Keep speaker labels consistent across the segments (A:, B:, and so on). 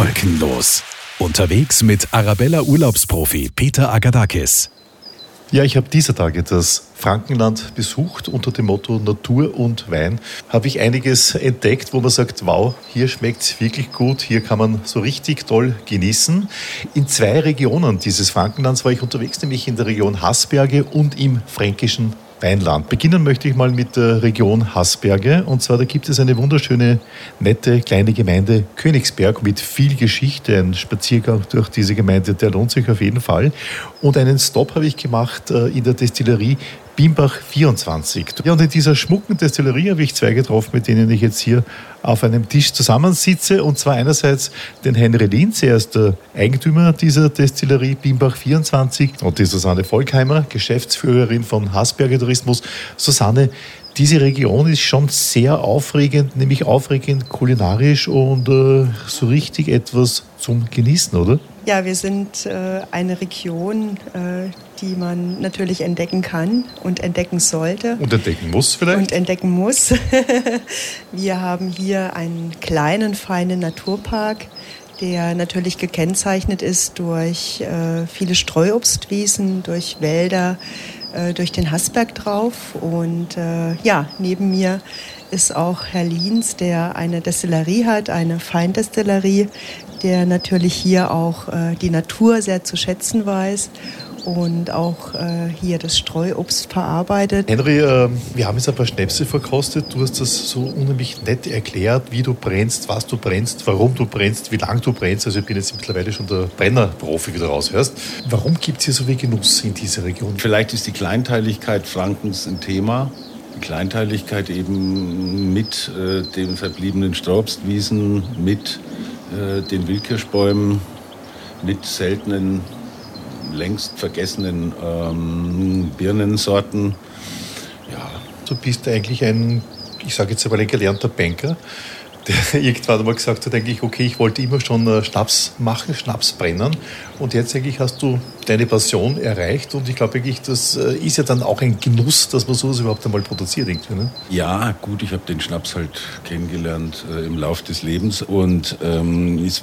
A: Wolkenlos. Unterwegs mit Arabella Urlaubsprofi Peter Agadakis.
B: Ja, ich habe dieser Tage das Frankenland besucht unter dem Motto Natur und Wein. Habe ich einiges entdeckt, wo man sagt, wow, hier schmeckt es wirklich gut, hier kann man so richtig toll genießen. In zwei Regionen dieses Frankenlands war ich unterwegs, nämlich in der Region Haßberge und im fränkischen Weinland. Beginnen möchte ich mal mit der Region Haßberge. Und zwar, da gibt es eine wunderschöne, nette kleine Gemeinde Königsberg mit viel Geschichte. Ein Spaziergang durch diese Gemeinde, der lohnt sich auf jeden Fall. Und einen Stop habe ich gemacht äh, in der Destillerie Bimbach 24. Ja, und in dieser schmucken Destillerie habe ich zwei getroffen, mit denen ich jetzt hier auf einem Tisch zusammensitze. Und zwar einerseits den Henry Linz, er ist der Eigentümer dieser Destillerie Bimbach 24 und die Susanne Volkheimer, Geschäftsführerin von Hasberger Tourismus. Susanne, diese Region ist schon sehr aufregend, nämlich aufregend kulinarisch und äh, so richtig etwas zum Genießen, oder?
C: Ja, wir sind äh, eine Region, äh, die man natürlich entdecken kann und entdecken sollte.
B: Und entdecken muss vielleicht?
C: Und entdecken muss. wir haben hier einen kleinen, feinen Naturpark, der natürlich gekennzeichnet ist durch äh, viele Streuobstwiesen, durch Wälder, durch den Hassberg drauf. Und ja, neben mir ist auch Herr Liens, der eine Destillerie hat, eine Feindestillerie, der natürlich hier auch äh, die Natur sehr zu schätzen weiß und auch äh, hier das Streuobst verarbeitet.
B: Henry, äh, wir haben jetzt ein paar Schnäpse verkostet. Du hast das so unheimlich nett erklärt, wie du brennst, was du brennst, warum du brennst, wie lange du brennst. Also ich bin jetzt mittlerweile schon der Brennerprofi, wie du raushörst. Warum gibt es hier so viel Genuss in dieser Region?
D: Vielleicht ist die Kleinteiligkeit Frankens ein Thema. Die Kleinteiligkeit eben mit äh, den verbliebenen Strauobstwiesen, mit äh, den Wildkirschbäumen, mit seltenen längst vergessenen ähm, Birnensorten.
B: Ja. Du bist eigentlich ein, ich sage jetzt einmal, ein gelernter Banker, der irgendwann einmal gesagt hat, eigentlich, okay, ich wollte immer schon äh, Schnaps machen, Schnaps brennen. Und jetzt eigentlich hast du deine Passion erreicht. Und ich glaube eigentlich, das äh, ist ja dann auch ein Genuss, dass man sowas überhaupt einmal produziert. Irgendwie, ne?
D: Ja, gut, ich habe den Schnaps halt kennengelernt äh, im Lauf des Lebens. Und ähm, ich,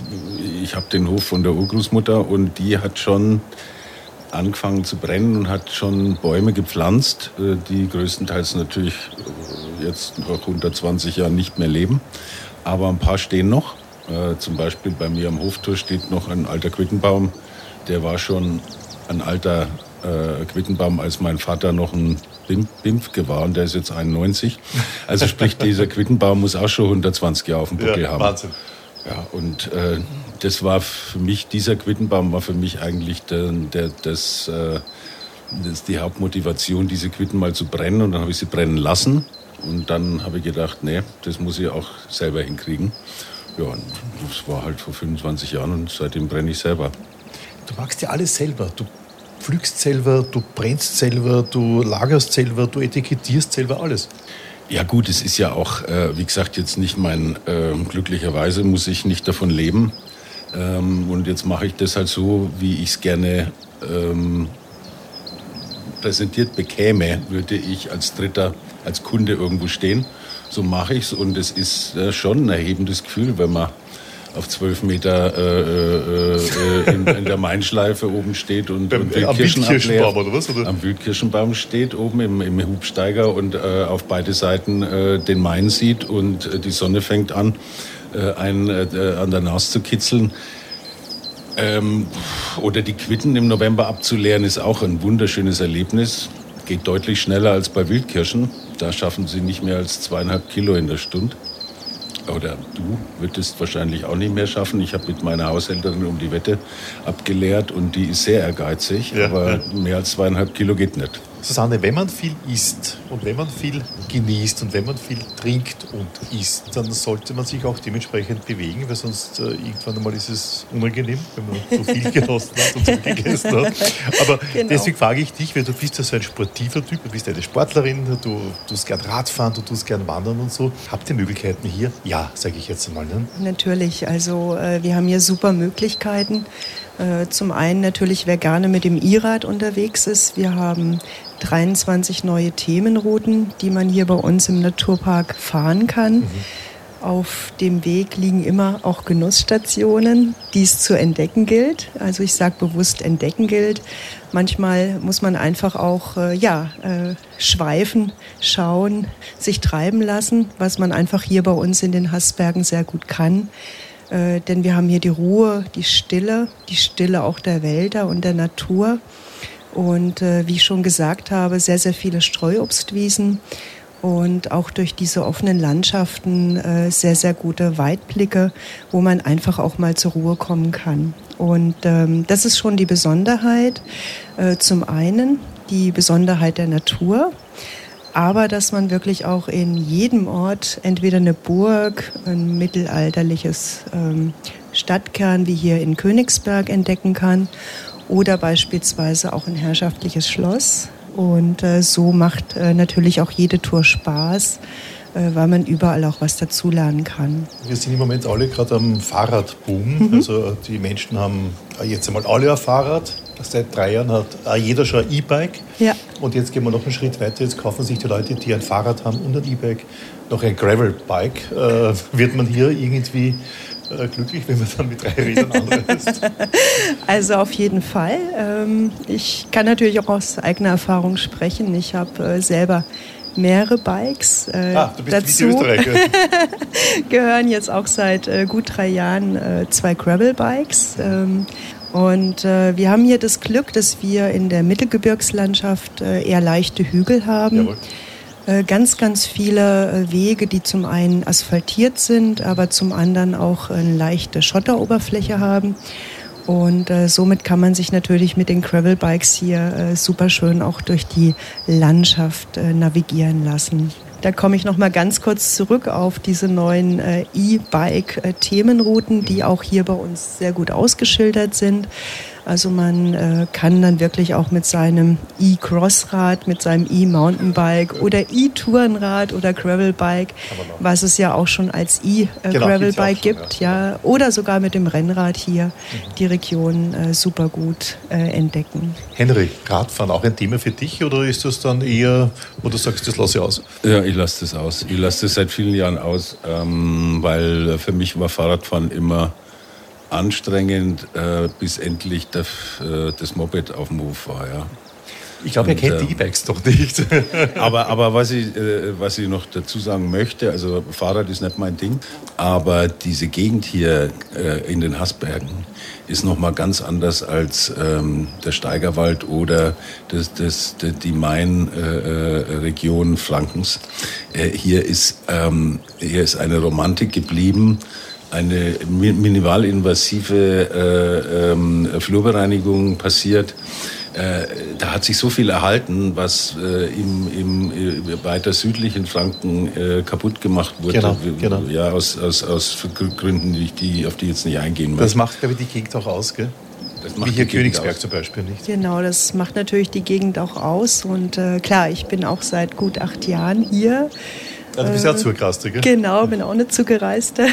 D: ich habe den Hof von der Urgroßmutter und die hat schon angefangen zu brennen und hat schon Bäume gepflanzt, äh, die größtenteils natürlich jetzt nach 120 Jahren nicht mehr leben. Aber ein paar stehen noch. Äh, zum Beispiel bei mir am Hoftor steht noch ein alter Quittenbaum. Der war schon ein alter Quittenbaum, als mein Vater noch ein Bimpfke war und der ist jetzt 91. Also sprich, dieser Quittenbaum muss auch schon 120 Jahre auf dem Buckel ja, haben. Wahnsinn. Ja, und äh, das war für mich, dieser Quittenbaum war für mich eigentlich der, der, das, äh, das die Hauptmotivation, diese Quitten mal zu brennen. Und dann habe ich sie brennen lassen. Und dann habe ich gedacht, nee, das muss ich auch selber hinkriegen. Ja, und das war halt vor 25 Jahren und seitdem brenne ich selber.
B: Du machst ja alles selber. Du pflückst selber, du brennst selber, du lagerst selber, du etikettierst selber alles.
D: Ja gut, es ist ja auch, äh, wie gesagt, jetzt nicht mein, äh, glücklicherweise muss ich nicht davon leben. Ähm, und jetzt mache ich das halt so, wie ich es gerne ähm, präsentiert bekäme, würde ich als Dritter, als Kunde irgendwo stehen. So mache ich es und es ist äh, schon ein erhebendes Gefühl, wenn man auf zwölf Meter äh, äh, äh, in, in, der Mainschleife oben steht und, und
B: Wildkirschen am Wildkirschenbaum oder was? Oder?
D: Am Wildkirschenbaum steht oben im, im Hubsteiger und äh, auf beide Seiten äh, den Main sieht und die Sonne fängt an, einen an der Nase zu kitzeln. Ähm, oder die Quitten im November abzuleeren, ist auch ein wunderschönes Erlebnis. Geht deutlich schneller als bei Wildkirschen. Da schaffen sie nicht mehr als zweieinhalb Kilo in der Stunde oder du würdest wahrscheinlich auch nicht mehr schaffen. Ich habe mit meiner Haushälterin um die Wette abgeleert und die ist sehr ehrgeizig, ja, aber ja. mehr als zweieinhalb Kilo geht nicht.
B: Susanne, wenn man viel isst und wenn man viel genießt und wenn man viel trinkt und isst, dann sollte man sich auch dementsprechend bewegen, weil sonst äh, irgendwann einmal ist es unangenehm, wenn man so viel genossen hat und so viel gegessen hat. Aber genau. deswegen frage ich dich, weil du bist ja so ein sportiver Typ, du bist eine Sportlerin, du tust gern Radfahren, du tust gern wandern und so. Habt ihr Möglichkeiten hier? Ja, sage ich jetzt einmal. Ne?
C: Natürlich, also äh, wir haben hier super Möglichkeiten. Äh, zum einen natürlich, wer gerne mit dem E-Rad unterwegs ist. Wir haben 23 neue Themenrouten, die man hier bei uns im Naturpark fahren kann. Mhm. Auf dem Weg liegen immer auch Genussstationen, die es zu entdecken gilt. Also ich sage bewusst entdecken gilt. Manchmal muss man einfach auch äh, ja, äh, schweifen, schauen, sich treiben lassen, was man einfach hier bei uns in den Hassbergen sehr gut kann. Äh, denn wir haben hier die Ruhe, die Stille, die Stille auch der Wälder und der Natur. Und äh, wie ich schon gesagt habe, sehr, sehr viele Streuobstwiesen und auch durch diese offenen Landschaften äh, sehr, sehr gute Weitblicke, wo man einfach auch mal zur Ruhe kommen kann. Und ähm, das ist schon die Besonderheit. Äh, zum einen die Besonderheit der Natur, aber dass man wirklich auch in jedem Ort entweder eine Burg, ein mittelalterliches ähm, Stadtkern wie hier in Königsberg entdecken kann oder beispielsweise auch ein herrschaftliches Schloss. Und äh, so macht äh, natürlich auch jede Tour Spaß, äh, weil man überall auch was dazulernen kann.
B: Wir sind im Moment alle gerade am Fahrradboom. Mhm. Also die Menschen haben jetzt einmal alle ein Fahrrad. Seit drei Jahren hat jeder schon ein E-Bike.
C: Ja.
B: Und jetzt gehen wir noch einen Schritt weiter. Jetzt kaufen sich die Leute, die ein Fahrrad haben und ein E-Bike, noch ein Gravel-Bike. Äh, wird man hier irgendwie äh, glücklich, wenn man dann mit drei Rädern anreist?
C: Also auf jeden Fall. Ähm, ich kann natürlich auch aus eigener Erfahrung sprechen. Ich habe äh, selber mehrere Bikes.
B: Äh, ah, du bist dazu
C: gehören jetzt auch seit äh, gut drei Jahren äh, zwei Gravel-Bikes. Ähm, und äh, wir haben hier das Glück, dass wir in der Mittelgebirgslandschaft äh, eher leichte Hügel haben. Äh, ganz, ganz viele äh, Wege, die zum einen asphaltiert sind, aber zum anderen auch eine leichte Schotteroberfläche haben. Und äh, somit kann man sich natürlich mit den Gravel-Bikes hier äh, super schön auch durch die Landschaft äh, navigieren lassen. Da komme ich noch mal ganz kurz zurück auf diese neuen äh, E-Bike-Themenrouten, die auch hier bei uns sehr gut ausgeschildert sind. Also man äh, kann dann wirklich auch mit seinem E-Crossrad, mit seinem E-Mountainbike oder E-Tourenrad oder Gravelbike, was es ja auch schon als E-Gravelbike genau, gibt, ja. ja. oder sogar mit dem Rennrad hier mhm. die Region äh, super gut äh, entdecken.
B: Henry, Radfahren auch ein Thema für dich oder ist das dann eher, wo du sagst, das lasse ich aus?
D: Ja, ich lasse das aus. Ich lasse das seit vielen Jahren aus, ähm, weil für mich war Fahrradfahren immer anstrengend, äh, bis endlich das, äh, das Moped auf dem Hof war. Ja.
B: Ich glaube, er kennt die E-Bikes doch nicht.
D: aber aber was, ich, äh, was ich noch dazu sagen möchte, also Fahrrad ist nicht mein Ding, aber diese Gegend hier äh, in den Haßbergen ist noch mal ganz anders als ähm, der Steigerwald oder das, das, die Main-Region äh, Frankens. Äh, hier, ist, ähm, hier ist eine Romantik geblieben eine minimalinvasive äh, ähm, Flurbereinigung passiert. Äh, da hat sich so viel erhalten, was äh, im, im äh, weiter südlichen Franken äh, kaputt gemacht wurde.
B: Genau, genau.
D: Ja, aus, aus, aus Gründen, die, die, auf die jetzt nicht eingehen möchte.
B: Das macht, glaube ich, die Gegend auch aus, gell? Wie hier Königsberg aus. zum Beispiel nicht.
C: Genau, das macht natürlich die Gegend auch aus. Und äh, klar, ich bin auch seit gut acht Jahren hier.
B: Also du bist ja auch zugereiste, gell?
C: Genau, bin auch eine zugereiste.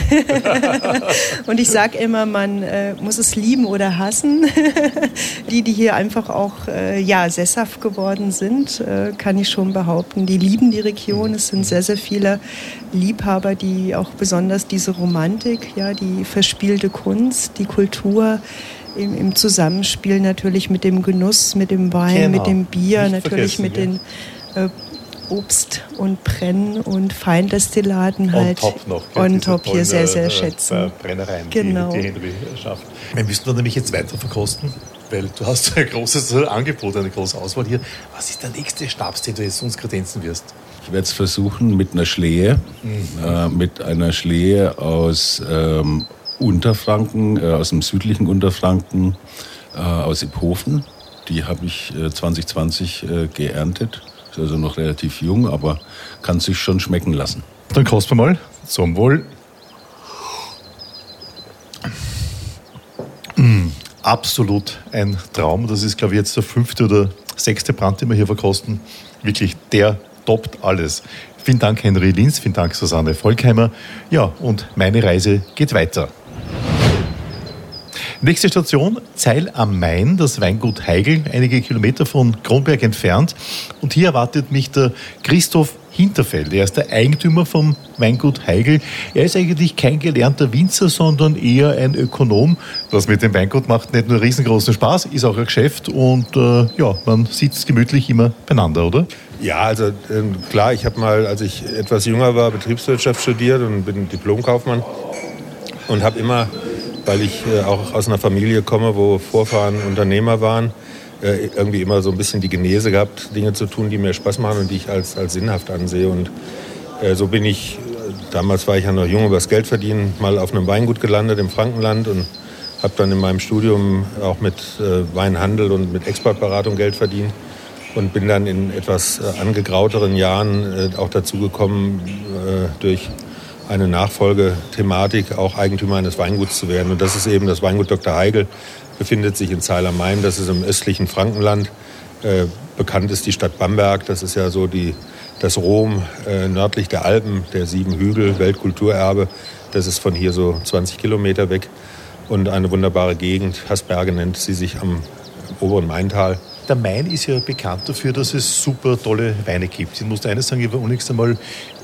C: und ich sage immer, man äh, muss es lieben oder hassen. die, die hier einfach auch äh, ja, sesshaft geworden sind, äh, kann ich schon behaupten. Die lieben die Region. Es sind sehr, sehr viele Liebhaber, die auch besonders diese Romantik, ja, die verspielte Kunst, die Kultur, im, im, Zusammenspiel natürlich mit dem Genuss, mit dem Wein, genau. mit dem Bier, Nicht natürlich mit ja. den äh, Obst und Brenn- und Feindestillaten halt
B: on top, noch,
C: on top hier sehr, sehr äh, schätzen.
B: Brennereien, genau. die, die Henry schafft. Wir müssen wir nämlich jetzt weiter verkosten, weil du hast ein großes Angebot, eine große Auswahl hier. Was ist der nächste Stabs, den du jetzt uns kredenzen wirst?
D: Ich werde es versuchen mit einer Schlehe, mhm. äh, mit einer Schlehe aus ähm, Unterfranken, äh, aus dem südlichen Unterfranken, äh, aus Iphofen. Die habe ich 2020 äh, geerntet ist also noch relativ jung, aber kann sich schon schmecken lassen.
B: Dann kosten wir mal. Zum Wohl. Mm, absolut ein Traum. Das ist, glaube ich, jetzt der fünfte oder sechste Brand, den wir hier verkosten. Wirklich, der toppt alles. Vielen Dank, Henry Linz. Vielen Dank, Susanne Volkheimer. Ja, und meine Reise geht weiter. Nächste Station, Zeil am Main, das Weingut Heigl, einige Kilometer von Kronberg entfernt. Und hier erwartet mich der Christoph Hinterfeld. Er ist der Eigentümer vom Weingut Heigl. Er ist eigentlich kein gelernter Winzer, sondern eher ein Ökonom. Das mit dem Weingut macht nicht nur riesengroßen Spaß, ist auch ein Geschäft und äh, ja, man sitzt gemütlich immer beieinander, oder?
E: Ja, also äh, klar, ich habe mal, als ich etwas jünger war, Betriebswirtschaft studiert und bin Diplomkaufmann und habe immer, weil ich äh, auch aus einer Familie komme, wo Vorfahren Unternehmer waren, äh, irgendwie immer so ein bisschen die Genese gehabt, Dinge zu tun, die mir Spaß machen und die ich als, als sinnhaft ansehe. Und äh, so bin ich, damals war ich ja noch jung, übers Geld verdienen, mal auf einem Weingut gelandet im Frankenland und habe dann in meinem Studium auch mit äh, Weinhandel und mit Exportberatung Geld verdient und bin dann in etwas äh, angegrauteren Jahren äh, auch dazu gekommen, äh, durch eine Nachfolgethematik auch Eigentümer eines Weinguts zu werden. Und das ist eben das Weingut Dr. Heigl, befindet sich in Zeiler-Main, das ist im östlichen Frankenland. Äh, bekannt ist die Stadt Bamberg, das ist ja so die, das Rom äh, nördlich der Alpen, der sieben Hügel, Weltkulturerbe. Das ist von hier so 20 Kilometer weg. Und eine wunderbare Gegend, Hasberge nennt sie sich am oberen Maintal.
B: Der Main ist ja bekannt dafür, dass es super tolle Weine gibt. Ich muss eines sagen, ich war unlängst einmal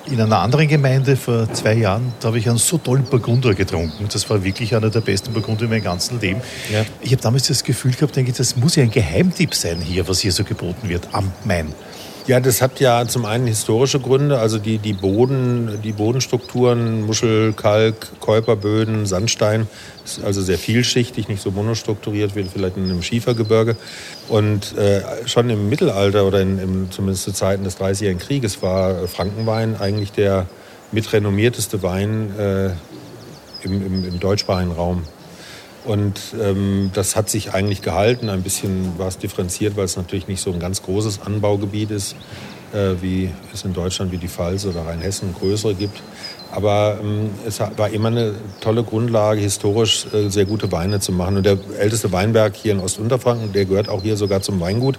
B: in einer anderen Gemeinde vor zwei Jahren, da habe ich einen so tollen Burgunder getrunken. Das war wirklich einer der besten Burgunder in meinem ganzen Leben. Ja. Ich habe damals das Gefühl gehabt, denke ich, das muss ja ein Geheimtipp sein hier, was hier so geboten wird am Main.
E: Ja, das hat ja zum einen historische Gründe, also die, die, Boden, die Bodenstrukturen, Muschel, Kalk, Käuperböden, Sandstein, ist also sehr vielschichtig, nicht so monostrukturiert wie vielleicht in einem Schiefergebirge. Und äh, schon im Mittelalter oder in, in, zumindest zu Zeiten des Dreißigjährigen Krieges war Frankenwein eigentlich der mitrenommierteste Wein äh, im, im, im deutschsprachigen Raum. Und ähm, das hat sich eigentlich gehalten. Ein bisschen war es differenziert, weil es natürlich nicht so ein ganz großes Anbaugebiet ist, äh, wie es in Deutschland wie die Pfalz oder Rheinhessen größere gibt. Aber ähm, es war immer eine tolle Grundlage, historisch äh, sehr gute Weine zu machen. Und der älteste Weinberg hier in Ostunterfranken, der gehört auch hier sogar zum Weingut,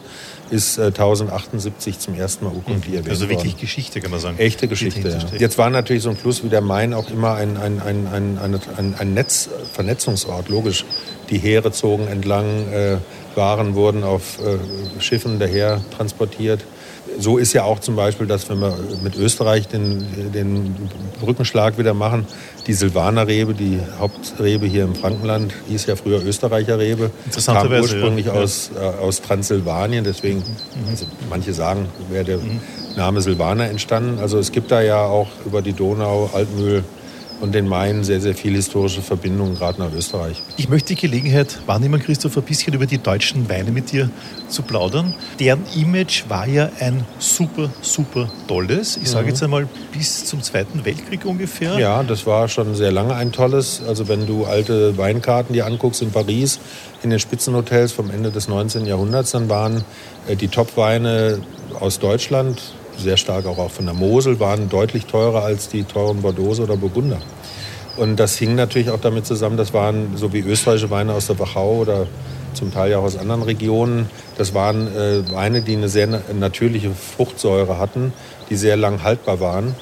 E: ist äh, 1078 zum ersten Mal urkundlich erwähnt
B: Also wirklich worden. Geschichte, kann man sagen.
E: Echte Geschichte. Ja. Jetzt war natürlich so ein Fluss wie der Main auch immer ein, ein, ein, ein, ein, ein Netz, Vernetzungsort, logisch. Die Heere zogen entlang, äh, Waren wurden auf äh, Schiffen daher transportiert so ist ja auch zum Beispiel, dass wenn wir mit Österreich den, den Brückenschlag wieder machen, die Silvanerrebe, die Hauptrebe hier im Frankenland, hieß ja früher Österreicherrebe, kam ursprünglich ja. aus, äh, aus Transsilvanien, deswegen, mhm. also manche sagen, wäre der mhm. Name Silvaner entstanden. Also es gibt da ja auch über die Donau, Altmühl, und den Main sehr, sehr viele historische Verbindungen, gerade nach Österreich.
B: Ich möchte die Gelegenheit wahrnehmen, Christoph, ein bisschen über die deutschen Weine mit dir zu plaudern. Deren Image war ja ein super, super tolles. Ich sage mhm. jetzt einmal bis zum Zweiten Weltkrieg ungefähr.
E: Ja, das war schon sehr lange ein tolles. Also wenn du alte Weinkarten dir anguckst in Paris, in den Spitzenhotels vom Ende des 19. Jahrhunderts, dann waren äh, die Top-Weine aus Deutschland, sehr stark auch von der Mosel, waren deutlich teurer als die teuren Bordeaux oder Burgunder. Und das hing natürlich auch damit zusammen, das waren so wie österreichische Weine aus der Wachau oder zum Teil ja auch aus anderen Regionen. Das waren äh, Weine, die eine sehr natürliche Fruchtsäure hatten, die sehr lang haltbar waren.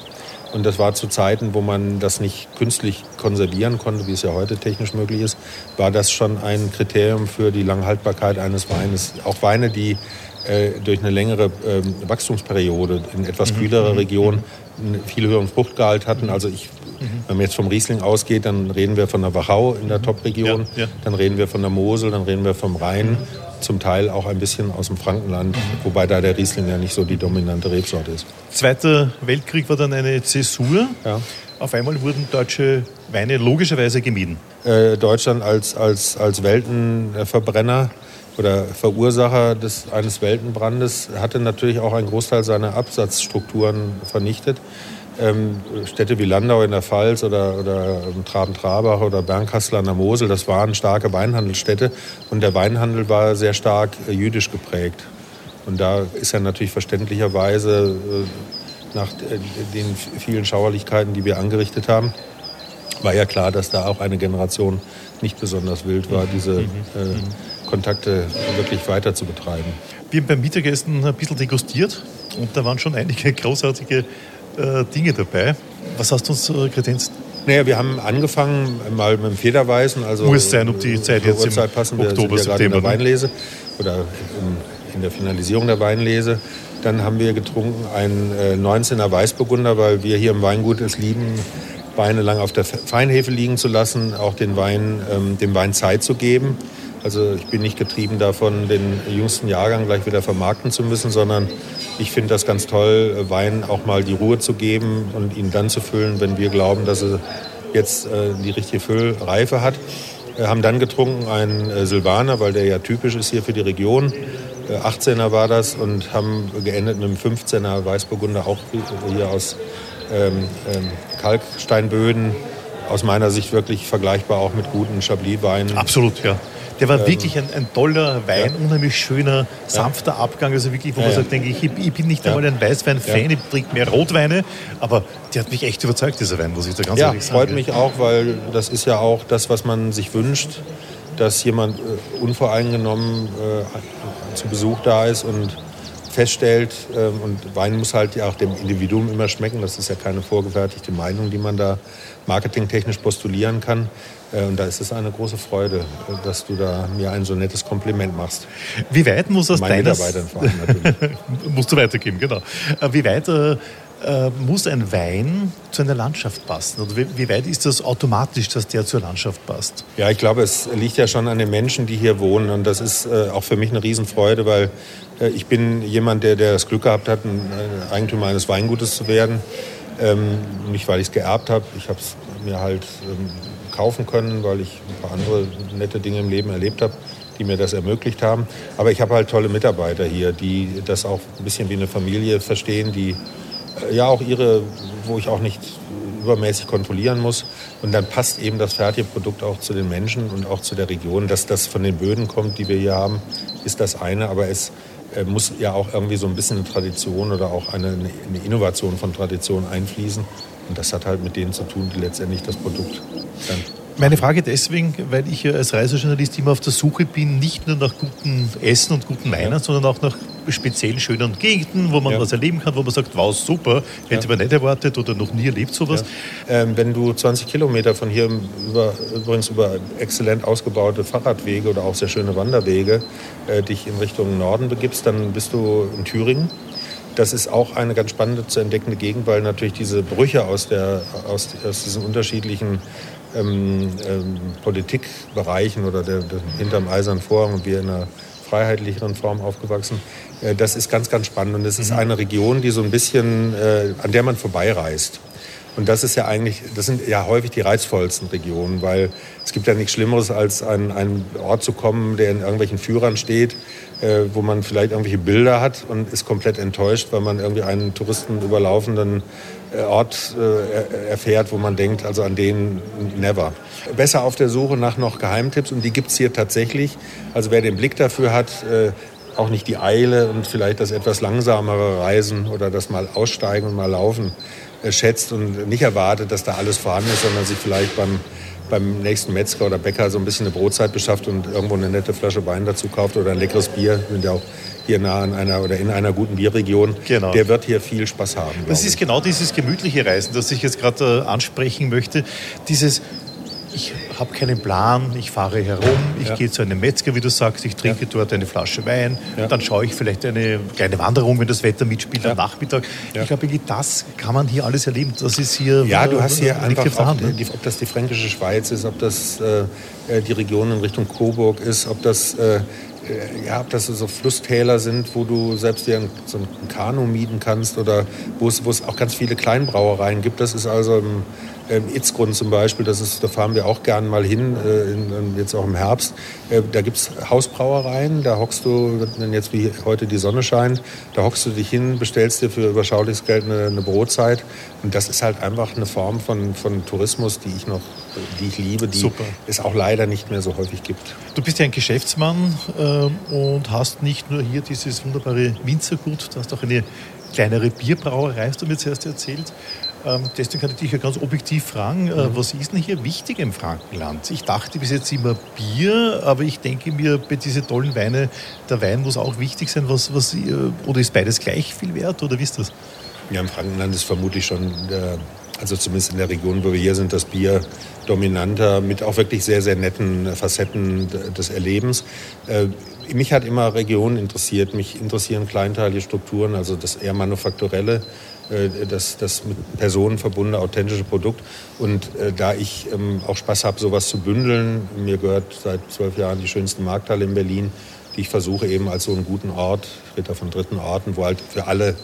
E: Und das war zu Zeiten, wo man das nicht künstlich konservieren konnte, wie es ja heute technisch möglich ist, war das schon ein Kriterium für die Langhaltbarkeit eines Weines. Auch Weine, die durch eine längere äh, Wachstumsperiode in etwas mhm. kühlere mhm. Regionen einen viel höheren Fruchtgehalt hatten. Also ich, mhm. wenn man jetzt vom Riesling ausgeht, dann reden wir von der Wachau in der Top-Region, ja, ja. dann reden wir von der Mosel, dann reden wir vom Rhein, zum Teil auch ein bisschen aus dem Frankenland, wobei da der Riesling ja nicht so die dominante Rebsorte ist.
B: Zweiter Weltkrieg war dann eine Zäsur. Ja. Auf einmal wurden deutsche Weine logischerweise gemieden.
E: Äh, Deutschland als, als, als Weltenverbrenner oder Verursacher des, eines Weltenbrandes hatte natürlich auch einen Großteil seiner Absatzstrukturen vernichtet. Ähm, Städte wie Landau in der Pfalz oder, oder Traben-Trabach oder Bernkastel an der Mosel, das waren starke Weinhandelsstädte und der Weinhandel war sehr stark äh, jüdisch geprägt. Und da ist er natürlich verständlicherweise äh, nach äh, den vielen Schauerlichkeiten, die wir angerichtet haben, war ja klar, dass da auch eine Generation nicht besonders wild war, diese mhm. äh, mhm. Kontakte wirklich weiter zu betreiben.
B: Wir haben beim Mittagessen ein bisschen degustiert und da waren schon einige großartige äh, Dinge dabei. Was hast du uns äh, kredenzt?
E: Naja, wir haben angefangen mal mit dem Federweißen. Also
B: Muss sein, ob die Zeit jetzt im
E: passen. Wir Oktober, ja September. In der ne? Weinlese oder in, in der Finalisierung der Weinlese. Dann haben wir getrunken einen 19er Weißburgunder, weil wir hier im Weingut es lieben, Weine lang auf der Feinhefe liegen zu lassen, auch den Wein, ähm, dem Wein Zeit zu geben. Also ich bin nicht getrieben davon, den jüngsten Jahrgang gleich wieder vermarkten zu müssen, sondern ich finde das ganz toll, Wein auch mal die Ruhe zu geben und ihn dann zu füllen, wenn wir glauben, dass er jetzt äh, die richtige Füllreife hat. Wir haben dann getrunken einen äh, Silvaner, weil der ja typisch ist hier für die Region. 18er äh, war das und haben geendet mit einem 15er Weißburgunder, auch hier aus ähm, ähm, Kalksteinböden. Aus meiner Sicht wirklich vergleichbar auch mit guten Chablis-Weinen.
B: Absolut, ja. Der war ähm, wirklich ein, ein, toller Wein, ja. unheimlich schöner, sanfter ja. Abgang. Also wirklich, wo man sagt, denke ich, ich bin nicht einmal ein Weißwein-Fan, ich trinke mehr Rotweine, aber der hat mich echt überzeugt, dieser Wein, muss ich da ganz
E: ja,
B: ehrlich
E: sagen. freut mich auch, weil das ist ja auch das, was man sich wünscht, dass jemand äh, unvoreingenommen äh, zu Besuch da ist und feststellt, ähm, und Wein muss halt ja auch dem Individuum immer schmecken, das ist ja keine vorgefertigte Meinung, die man da marketingtechnisch postulieren kann. Äh, und da ist es eine große Freude, äh, dass du da mir ein so nettes Kompliment machst.
B: Wie weit muss das deines... Mitarbeitern vor allem natürlich. musst du weitergeben, genau. Äh, wie weit äh, muss ein Wein zu einer Landschaft passen? Oder wie, wie, weit ist das automatisch, dass der zur Landschaft passt?
E: Ja, ich glaube, es liegt ja schon an den Menschen, die hier wohnen. Und das ist äh, auch für mich eine Riesenfreude, weil äh, ich bin jemand, der, der das Glück gehabt hat, ein Eigentümer eines Weingutes zu werden. Ähm, nicht, weil ich es geerbt habe. Ich habe es mir halt ähm, kaufen können, weil ich ein paar andere nette Dinge im Leben erlebt habe, die mir das ermöglicht haben. Aber ich habe halt tolle Mitarbeiter hier, die das auch ein bisschen wie eine Familie verstehen, die äh, ja auch ihre, wo ich auch nicht übermäßig kontrollieren muss. Und dann passt eben das fertige Produkt auch zu den Menschen und auch zu der Region. Dass das von den Böden kommt, die wir hier haben, ist das eine. Aber es äh, muss ja auch irgendwie so ein bisschen eine Tradition oder auch eine, eine Innovation von Tradition einfließen. Und das hat halt mit denen zu tun, die letztendlich das Produkt dann
B: meine Frage deswegen, weil ich ja als Reisejournalist immer auf der Suche bin, nicht nur nach gutem Essen und guten Weinen, sondern auch nach speziell schönen Gegenden, wo man ja. was erleben kann, wo man sagt, wow, super, hätte ja. man nicht erwartet oder noch nie erlebt sowas.
E: Ähm, wenn du 20 Kilometer von hier über, übrigens über exzellent ausgebaute Fahrradwege oder auch sehr schöne Wanderwege äh, dich in Richtung Norden begibst, dann bist du in Thüringen. Das ist auch eine ganz spannende zu entdeckende Gegend, weil natürlich diese Brüche aus, der, aus, aus diesen unterschiedlichen ähm, ähm, Politikbereichen oder der, der, hinterm Eisernen Vorhang und wir in einer freiheitlicheren Form aufgewachsen. Äh, das ist ganz, ganz spannend und es ist eine Region, die so ein bisschen, äh, an der man vorbeireist. Und das ist ja eigentlich, das sind ja häufig die reizvollsten Regionen, weil es gibt ja nichts Schlimmeres, als an einen Ort zu kommen, der in irgendwelchen Führern steht, äh, wo man vielleicht irgendwelche Bilder hat und ist komplett enttäuscht, weil man irgendwie einen Touristen überlaufenden Ort äh, erfährt, wo man denkt, also an den never. Besser auf der Suche nach noch Geheimtipps und die gibt es hier tatsächlich. Also wer den Blick dafür hat, äh, auch nicht die Eile und vielleicht das etwas langsamere Reisen oder das mal aussteigen und mal laufen schätzt und nicht erwartet, dass da alles vorhanden ist, sondern sich vielleicht beim beim nächsten Metzger oder Bäcker so ein bisschen eine Brotzeit beschafft und irgendwo eine nette Flasche Wein dazu kauft oder ein leckeres Bier, sind ja auch hier nah an einer oder in einer guten Bierregion, genau. der wird hier viel Spaß haben.
B: Das ist genau dieses gemütliche Reisen, das ich jetzt gerade äh, ansprechen möchte. Dieses ich habe keinen Plan, ich fahre herum, ich ja. gehe zu einem Metzger, wie du sagst, ich trinke ja. dort eine Flasche Wein, ja. dann schaue ich vielleicht eine kleine Wanderung, wenn das Wetter mitspielt am Nachmittag. Ich glaube, das kann man hier alles erleben. Das ist hier.
E: Ja, du hast hier einfach, auf Hand, ne? ob das die fränkische Schweiz ist, ob das äh, äh, die Region in Richtung Coburg ist, ob das äh, äh, ja, ob das so Flusstäler sind, wo du selbst dir so ein Kanu mieten kannst oder wo es, wo es auch ganz viele Kleinbrauereien gibt. Das ist also im, ähm, Itzgrund zum Beispiel, das ist, da fahren wir auch gern mal hin, äh, in, jetzt auch im Herbst. Äh, da gibt es Hausbrauereien, da hockst du, wenn jetzt wie heute die Sonne scheint, da hockst du dich hin, bestellst dir für überschauliches Geld eine, eine Brotzeit. Und das ist halt einfach eine Form von, von Tourismus, die ich noch, die ich liebe, die Super. es auch leider nicht mehr so häufig gibt.
B: Du bist ja ein Geschäftsmann äh, und hast nicht nur hier dieses wunderbare Winzergut, du hast auch eine kleinere Bierbrauerei, hast du mir zuerst erzählt. Ähm, deswegen kann ich dich ja ganz objektiv fragen, äh, mhm. was ist denn hier wichtig im Frankenland? Ich dachte bis jetzt immer Bier, aber ich denke mir, bei diesen tollen Weine, der Wein muss auch wichtig sein. Was, was, äh, oder ist beides gleich viel wert oder wie ist das?
E: Ja, im Frankenland ist vermutlich schon, der, also zumindest in der Region, wo wir hier sind, das Bier dominanter, mit auch wirklich sehr, sehr netten Facetten des Erlebens. Äh, mich hat immer Regionen interessiert. Mich interessieren kleinteilige Strukturen, also das eher manufakturelle, äh, das, das mit Personen verbundene authentische Produkt. Und äh, da ich ähm, auch Spaß habe, sowas zu bündeln, mir gehört seit zwölf Jahren die schönste Markthalle in Berlin, die ich versuche eben als so einen guten Ort, Ritter von dritten Orten, wo halt für alle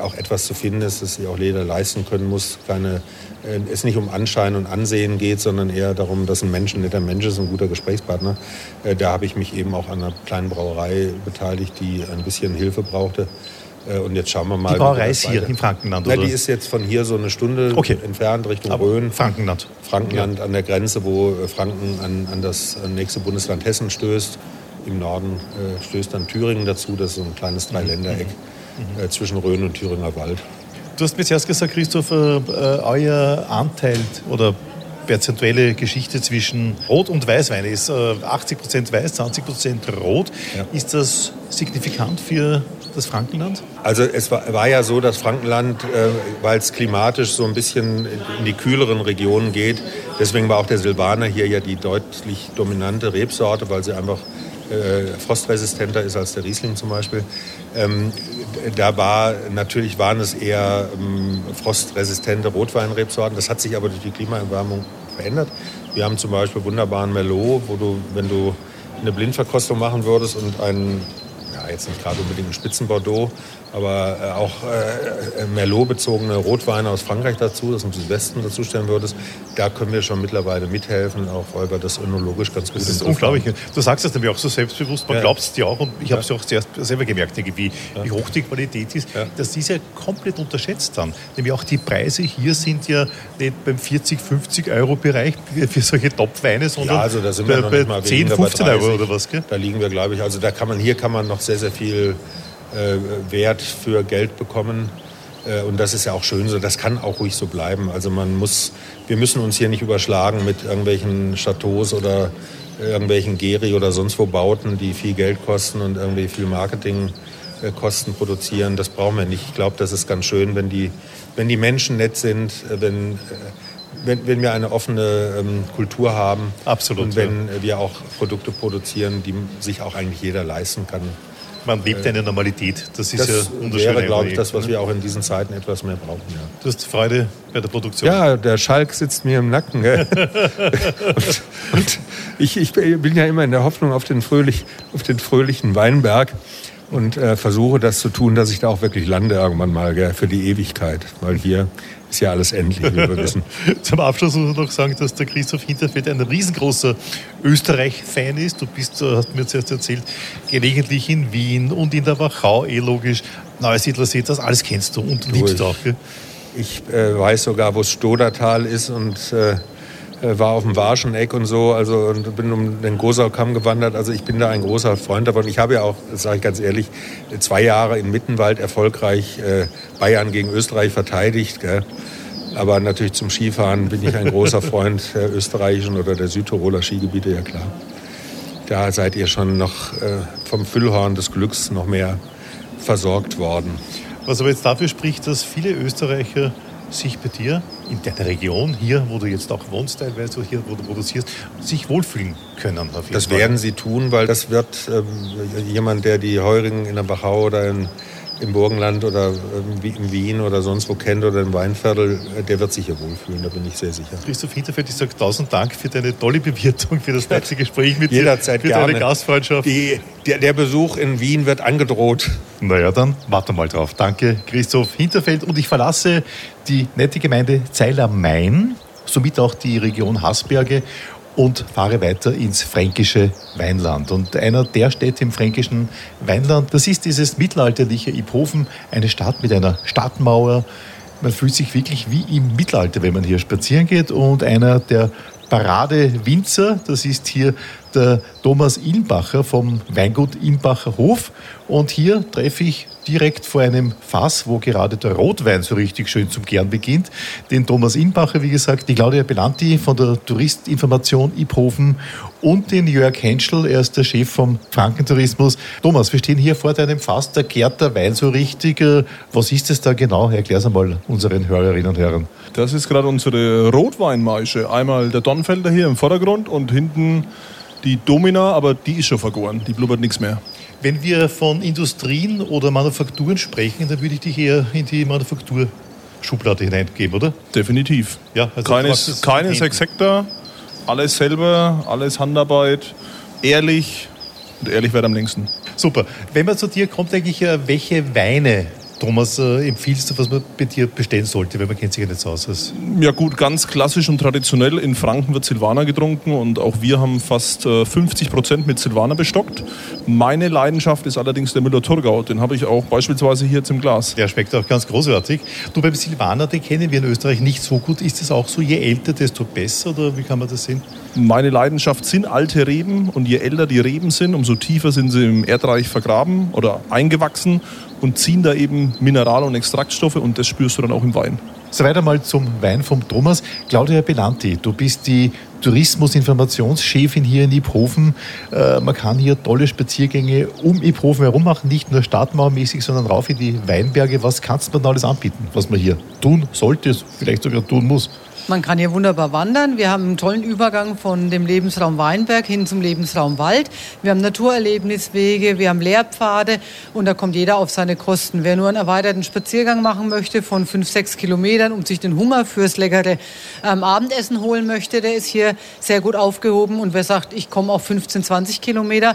E: auch etwas zu finden ist, das sich auch jeder leisten können muss. Keine, äh, es nicht um Anschein und Ansehen geht, sondern eher darum, dass ein Mensch ein netter Mensch ist, ein guter Gesprächspartner. Äh, da habe ich mich eben auch an einer kleinen Brauerei beteiligt, die ein bisschen Hilfe brauchte. Äh, und jetzt schauen wir mal.
B: Die Brauerei ist hier im Frankenland,
E: oder? Na, die ist jetzt von hier so eine Stunde okay. entfernt Richtung Aber Rhön.
B: Frankenland.
E: Frankenland ja. an der Grenze, wo Franken an, an das nächste Bundesland Hessen stößt. Im Norden äh, stößt dann Thüringen dazu. Das ist so ein kleines Dreiländereck. Mhm äh, zwischen Rhön und Thüringer Wald.
B: Du hast mir zuerst gesagt, Christoph, äh, euer Anteil oder perzentuelle Geschichte zwischen Rot und Weißwein ist 80 äh, Prozent Weiß, 20 Prozent Rot. Ja. Ist das signifikant für das Frankenland?
E: Also es war, war ja so, dass Frankenland, äh, weil es klimatisch so ein bisschen in die kühleren Regionen geht, deswegen war auch der Silvaner hier ja die deutlich dominante Rebsorte, weil sie einfach äh, frostresistenter ist als der Riesling zum Beispiel. Ähm, da war natürlich waren es eher ähm, frostresistente Rotweinrebsorten. Das hat sich aber durch die Klimaerwärmung verändert. Wir haben zum Beispiel wunderbaren Merlot, wo du, wenn du eine Blindverkostung machen würdest und einen jetzt nicht gerade unbedingt ein Spitzenbordeaux, aber äh, auch äh, Merlot-bezogene Rotweine aus Frankreich dazu, das im Südwesten dazu stellen würdest, da können wir schon mittlerweile mithelfen, auch weil wir das önologisch ganz gut
B: Das ist unglaublich. Du sagst es nämlich auch so selbstbewusst, man ja. glaubt es dir auch und ich habe es ja auch zuerst selber gemerkt, wie, ja. wie hoch die Qualität ist, ja. dass diese komplett unterschätzt dann. Nämlich auch die Preise hier sind ja nicht beim 40, 50 Euro Bereich für solche Top-Weine, sondern
E: ja, also da sind wir
B: bei, bei 10, 15 Euro oder was? Gell?
E: Da liegen wir, glaube ich, also da kann man, hier kann man noch sehr, sehr viel äh, Wert für Geld bekommen. Äh, und das ist ja auch schön so, das kann auch ruhig so bleiben. Also man muss, wir müssen uns hier nicht überschlagen mit irgendwelchen Chateaus oder irgendwelchen Geri oder sonst wo Bauten, die viel Geld kosten und irgendwie viel Marketingkosten produzieren. Das brauchen wir nicht. Ich glaube, das ist ganz schön, wenn die, wenn die Menschen nett sind, äh, wenn, wenn, wenn wir eine offene ähm, Kultur haben.
B: Absolut.
E: Und wenn ja. wir auch Produkte produzieren, die sich auch eigentlich jeder leisten kann
B: man lebt eine Normalität. Das ist
E: das
B: ja
E: wunderschön. wäre, glaube ich, das, was ne? wir auch in diesen Zeiten etwas mehr brauchen. Ja.
B: Du hast Freude bei der Produktion.
E: Ja, der Schalk sitzt mir im Nacken. und, und ich, ich, bin ja immer in der Hoffnung auf den, fröhlich, auf den fröhlichen Weinberg und äh, versuche das zu tun, dass ich da auch wirklich lande irgendwann mal gell, für die Ewigkeit. Weil hier ist ja alles endlich, wie wir wissen.
B: Zum Abschluss muss man noch sagen, dass der Christoph Hinterfeld ein riesengroßer Österreich-Fan ist. Du bist, äh, hast mir zuerst erzählt, gelegentlich in Wien und in der Wachau, eh logisch. Neusiedlersee, das alles kennst du und liebst du auch. Gell?
E: Ich äh, weiß sogar, wo das Stodertal ist und äh, war auf dem Warscheneck und so, also und bin um den Gosaukamm gewandert. Also ich bin da ein großer Freund davon. Ich habe ja auch, sage ich ganz ehrlich, zwei Jahre in Mittenwald erfolgreich äh, Bayern gegen Österreich verteidigt. Gell? Aber natürlich zum Skifahren bin ich ein großer Freund der österreichischen oder der Südtiroler Skigebiete, ja klar. Da seid ihr schon noch äh, vom Füllhorn des Glücks noch mehr versorgt worden.
B: Was aber jetzt dafür spricht, dass viele Österreicher sich bei dir in deiner Region, hier, wo du jetzt auch wohnst, teilweise hier, wo du produzierst, sich wohlfühlen können.
E: das Fall. werden sie tun, weil das wird ähm, jemand, der die Heurigen in der Bachau oder in im Burgenland oder in Wien oder sonst wo kennt oder im Weinviertel, äh, der wird sich hier wohlfühlen, da bin ich sehr sicher.
B: Christoph Hinterfeld, ich sage tausend Dank für deine tolle Bewirtung, für das nette Gespräch mit
E: Jederzeit
B: dir, für
E: gerne.
B: deine Gastfreundschaft.
E: Die, der, der, Besuch in Wien wird angedroht.
B: Naja, dann warte mal drauf. Danke, Christoph Hinterfeld. Und ich verlasse die nette Gemeinde Zeil am Main, somit auch die Region Hasberge und fahre weiter ins fränkische Weinland. Und einer der Städte im fränkischen Weinland, das ist dieses mittelalterliche Iphofen, eine Stadt mit einer Stadtmauer. Man fühlt sich wirklich wie im Mittelalter, wenn man hier spazieren geht. Und einer der Parade-Winzer, das ist hier der Thomas Ilbacher vom Weingut Ilbacher Hof. Und hier treffe ich direkt vor einem Fass, wo gerade der Rotwein so richtig schön zum Gern beginnt. Den Thomas Inbacher, wie gesagt, die Claudia Belanti von der Touristinformation Iphofen und den Jörg Henschel, er ist der Chef vom Frankentourismus. Thomas, wir stehen hier vor deinem Fass, da gärt der Wein so richtig. Äh, was ist es da genau? Erklär es einmal unseren Hörerinnen und Hörern.
F: Das ist gerade unsere Rotweinmaische. Einmal der Donnfelder hier im Vordergrund und hinten die Domina, aber die ist schon vergoren, die blubbert nichts mehr.
B: Wenn wir von Industrien oder Manufakturen sprechen, dann würde ich dich eher in die Manufakturschublade hineingeben, oder?
F: Definitiv.
B: Ja,
F: also Keines, keine sechs Hektar, alles selber, alles Handarbeit, ehrlich und ehrlich wird am längsten.
B: Super. Wenn man zu dir kommt, eigentlich, äh, welche Weine Thomas, äh, empfiehlst du, was man bei dir bestellen sollte, weil man kennt sich ja nicht so aus. Als
F: ja gut, ganz klassisch und traditionell. In Franken wird Silvaner getrunken und auch wir haben fast äh, 50 Prozent mit Silvaner bestockt. Meine Leidenschaft ist allerdings der Müller-Thurgau. Den habe ich auch beispielsweise hier jetzt im Glas.
B: Der schmeckt auch ganz großartig. Du, beim Silvaner, den kennen wir in Österreich nicht so gut. Ist es auch so, je älter, desto besser oder wie kann man das sehen?
F: Meine Leidenschaft sind alte Reben und je älter die Reben sind, umso tiefer sind sie im Erdreich vergraben oder eingewachsen und ziehen da eben Mineral- und Extraktstoffe und das spürst du dann auch im Wein.
B: So weiter mal zum Wein vom Thomas. Claudia Belanti, du bist die Tourismusinformationschefin hier in Iphofen. Äh, man kann hier tolle Spaziergänge um Iphofen herum machen, nicht nur stadtmauermäßig, sondern rauf in die Weinberge. Was kannst du da alles anbieten, was man hier tun sollte, vielleicht sogar tun muss?
G: Man kann hier wunderbar wandern. Wir haben einen tollen Übergang von dem Lebensraum Weinberg hin zum Lebensraum Wald. Wir haben Naturerlebniswege, wir haben Lehrpfade und da kommt jeder auf seine Kosten. Wer nur einen erweiterten Spaziergang machen möchte von fünf, sechs Kilometern und sich den Hunger fürs leckere ähm, Abendessen holen möchte, der ist hier sehr gut aufgehoben. Und wer sagt, ich komme auf 15, 20 Kilometer,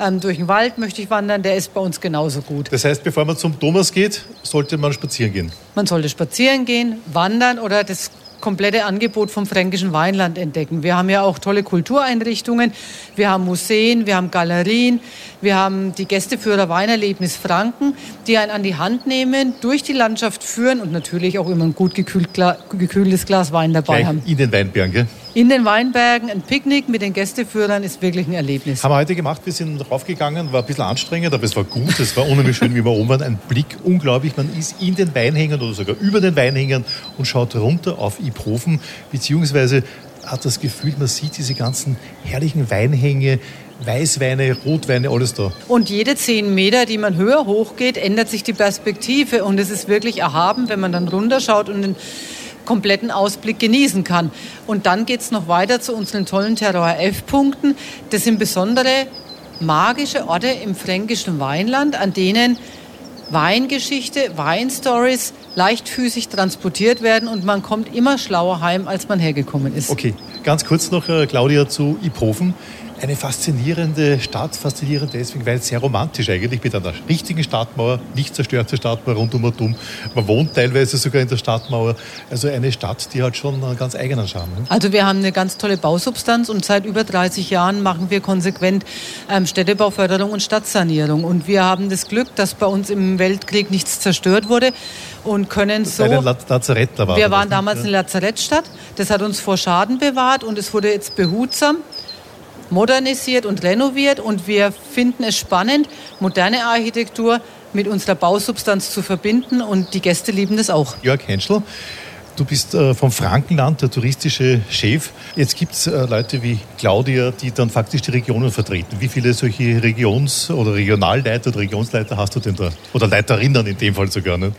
G: ähm, durch den Wald möchte ich wandern, der ist bei uns genauso gut.
B: Das heißt, bevor man zum Thomas geht, sollte man spazieren gehen?
G: Man sollte spazieren gehen, wandern oder das komplette Angebot vom fränkischen Weinland entdecken. Wir haben ja auch tolle Kultureinrichtungen, wir haben Museen, wir haben Galerien, wir haben die Gästeführer Weinerlebnis Franken, die einen an die Hand nehmen, durch die Landschaft führen und natürlich auch immer ein gut gekühlt, gekühltes Glas Wein dabei
B: Gleich
G: haben.
B: In den Weinbergen, gell?
G: In den Weinbergen ein Picknick mit den Gästeführern ist wirklich ein Erlebnis.
B: Haben wir heute gemacht, wir sind raufgegangen, war ein bisschen anstrengend, aber es war gut, es war unheimlich schön, wie wir oben waren. Ein Blick, unglaublich, man ist in den Weinhängern oder sogar über den Weinhängern und schaut runter auf Iphofen, beziehungsweise hat das Gefühl, man sieht diese ganzen herrlichen Weinhänge, Weißweine, Rotweine, alles da.
G: Und jede zehn Meter, die man höher hochgeht, ändert sich die Perspektive und es ist wirklich erhaben, wenn man dann runterschaut und den kompletten Ausblick genießen kann. Und dann geht es noch weiter zu unseren tollen Terror F-Punkten. Das sind besondere magische Orte im fränkischen Weinland, an denen Weingeschichte, Weinstories leichtfüßig transportiert werden und man kommt immer schlauer heim, als man hergekommen ist.
B: Okay, ganz kurz noch, äh, Claudia, zu Iphofen eine faszinierende Stadt, faszinierend deswegen, weil es sehr romantisch eigentlich mit einer richtigen Stadtmauer, nicht zerstörte Stadtmauer rundum und um. Man wohnt teilweise sogar in der Stadtmauer. Also eine Stadt, die hat schon einen ganz eigenen Charme. Ne?
G: Also wir haben eine ganz tolle Bausubstanz und seit über 30 Jahren machen wir konsequent ähm, Städtebauförderung und Stadtsanierung. Und wir haben das Glück, dass bei uns im Weltkrieg nichts zerstört wurde und können so.
B: Bei den Lazarett, da
G: war wir waren damals eine Lazarettstadt. Das hat uns vor Schaden bewahrt und es wurde jetzt behutsam modernisiert und renoviert und wir finden es spannend, moderne Architektur mit unserer Bausubstanz zu verbinden und die Gäste lieben das auch.
B: Jörg Henschel, du bist äh, vom Frankenland, der touristische Chef. Jetzt gibt es äh, Leute wie Claudia, die dann faktisch die Regionen vertreten. Wie viele solche Regions- oder Regionalleiter oder Regionsleiter hast du denn da? Oder Leiterinnen in dem Fall sogar, ne?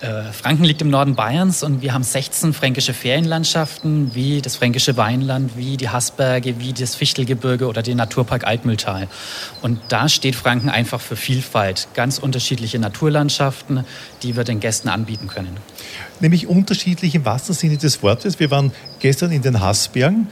H: Äh, Franken liegt im Norden Bayerns und wir haben 16 fränkische Ferienlandschaften, wie das fränkische Weinland, wie die Haßberge, wie das Fichtelgebirge oder den Naturpark Altmühltal. Und da steht Franken einfach für Vielfalt, ganz unterschiedliche Naturlandschaften, die wir den Gästen anbieten können.
B: Nämlich unterschiedlich im wahrsten Sinne des Wortes. Wir waren gestern in den Haßbergen.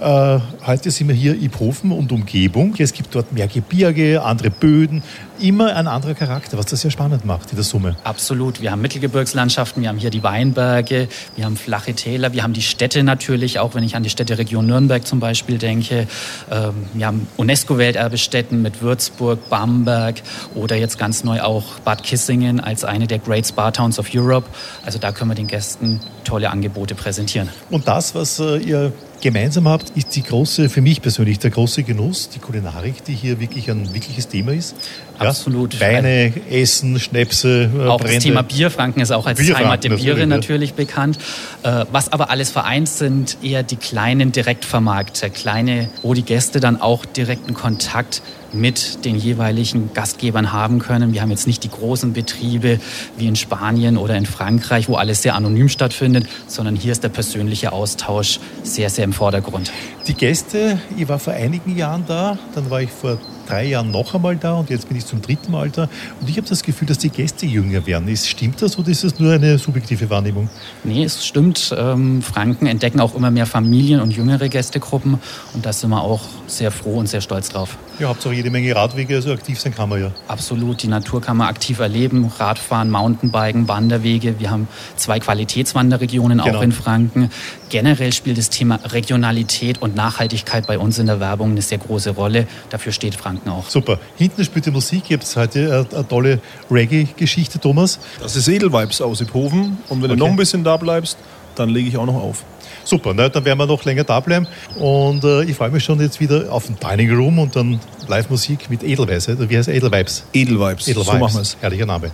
B: Äh, heute sind wir hier in Iphofen und Umgebung. Es gibt dort mehr Gebirge, andere Böden, immer ein anderer Charakter, was das sehr spannend macht in der Summe.
H: Absolut. Wir haben Mittelgebirgslandschaften, wir haben hier die Weinberge, wir haben flache Täler, wir haben die Städte natürlich, auch wenn ich an die Städteregion Nürnberg zum Beispiel denke. Ähm, wir haben UNESCO-Welterbestätten mit Würzburg, Bamberg oder jetzt ganz neu auch Bad Kissingen als eine der Great Spa Towns of Europe. Also da können wir den Gästen tolle Angebote präsentieren.
B: Und das, was äh, ihr gemeinsam habt, ist die große, für mich persönlich der große Genuss, die Kulinarik, die hier wirklich ein wirkliches Thema ist.
H: Absolut.
B: Weine, Essen, Schnäpse,
H: äh, Auch Brände. das Thema Bier. Franken ist auch als Heimat der Biere natürlich, bekannt. Äh, was aber alles vereint, sind eher die kleinen Direktvermarkter, kleine, wo die Gäste dann auch direkten Kontakt mit den jeweiligen Gastgebern haben können. Wir haben jetzt nicht die großen Betriebe wie in Spanien oder in Frankreich, wo alles sehr anonym stattfindet, sondern hier ist der persönliche Austausch sehr, sehr im Vordergrund.
B: Die Gäste, ich war vor einigen Jahren da, dann war ich vor drei Jahren noch einmal da und jetzt bin ich zum dritten Mal da. Und ich habe das Gefühl, dass die Gäste jünger werden. Ist, stimmt das oder ist das nur eine subjektive Wahrnehmung?
H: Nee, es stimmt. Ähm, Franken entdecken auch immer mehr Familien und jüngere Gästegruppen und da sind wir auch sehr froh und sehr stolz drauf.
B: Ja, habt auch jede Menge Radwege, also aktiv sein kann man ja.
H: Absolut, die Natur kann man aktiv erleben. Radfahren, Mountainbiken, Wanderwege. Wir haben zwei Qualitätswanderregionen genau. auch in Franken. Generell spielt das Thema Regionalität und Nachhaltigkeit bei uns in der Werbung eine sehr große Rolle. Dafür steht Franken auch.
B: Super. Hinten spielt die Musik. Ihr habt heute eine tolle Reggae-Geschichte, Thomas.
F: Das ist Edelvibes aus Iphofen. Und wenn okay. du noch ein bisschen da bleibst, dann lege ich auch noch auf.
B: Super, ne? dann werden wir noch länger da bleiben. Und äh, ich freue mich schon jetzt wieder auf den Dining Room und dann Live-Musik mit Edelweiß. Wie heißt Edelvibes?
F: Edelvibes.
B: Edelvibes. So machen wir es. Herrlicher Name.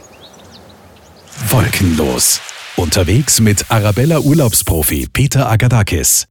A: Wolkenlos. Unterwegs mit Arabella Urlaubsprofi Peter Agadakis.